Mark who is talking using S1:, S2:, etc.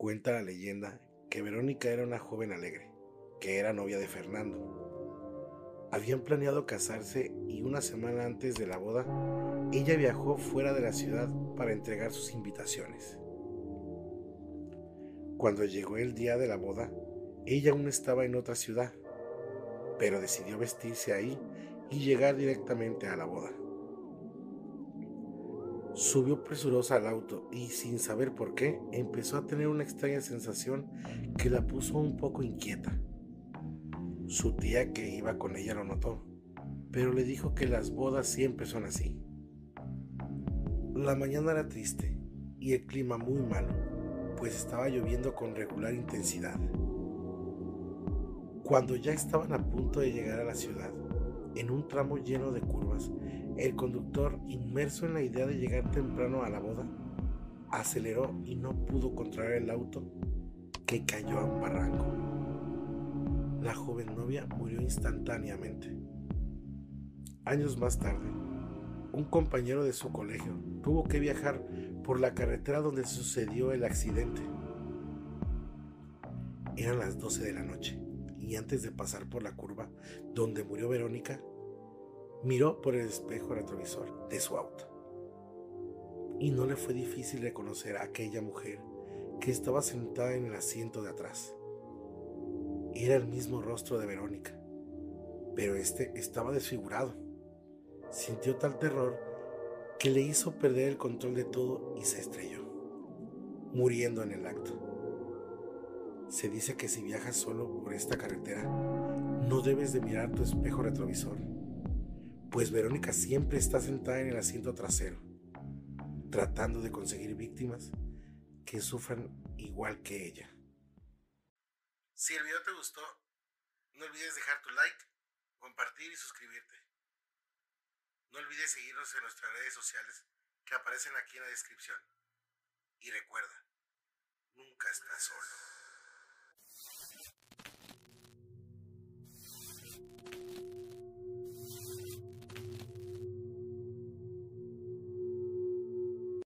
S1: Cuenta la leyenda que Verónica era una joven alegre, que era novia de Fernando. Habían planeado casarse y una semana antes de la boda, ella viajó fuera de la ciudad para entregar sus invitaciones. Cuando llegó el día de la boda, ella aún estaba en otra ciudad, pero decidió vestirse ahí y llegar directamente a la boda. Subió presurosa al auto y sin saber por qué empezó a tener una extraña sensación que la puso un poco inquieta. Su tía que iba con ella lo notó, pero le dijo que las bodas siempre son así. La mañana era triste y el clima muy malo, pues estaba lloviendo con regular intensidad. Cuando ya estaban a punto de llegar a la ciudad, en un tramo lleno de curvas, el conductor, inmerso en la idea de llegar temprano a la boda, aceleró y no pudo controlar el auto que cayó a un barranco. La joven novia murió instantáneamente. Años más tarde, un compañero de su colegio tuvo que viajar por la carretera donde sucedió el accidente. Eran las 12 de la noche y antes de pasar por la curva donde murió Verónica, miró por el espejo retrovisor de su auto. Y no le fue difícil reconocer a aquella mujer que estaba sentada en el asiento de atrás. Era el mismo rostro de Verónica, pero este estaba desfigurado. Sintió tal terror que le hizo perder el control de todo y se estrelló, muriendo en el acto. Se dice que si viajas solo por esta carretera, no debes de mirar tu espejo retrovisor, pues Verónica siempre está sentada en el asiento trasero, tratando de conseguir víctimas que sufran igual que ella. Si el video te gustó, no olvides dejar tu like, compartir y suscribirte. No olvides seguirnos en nuestras redes sociales que aparecen aquí en la descripción. Y recuerda, nunca estás solo.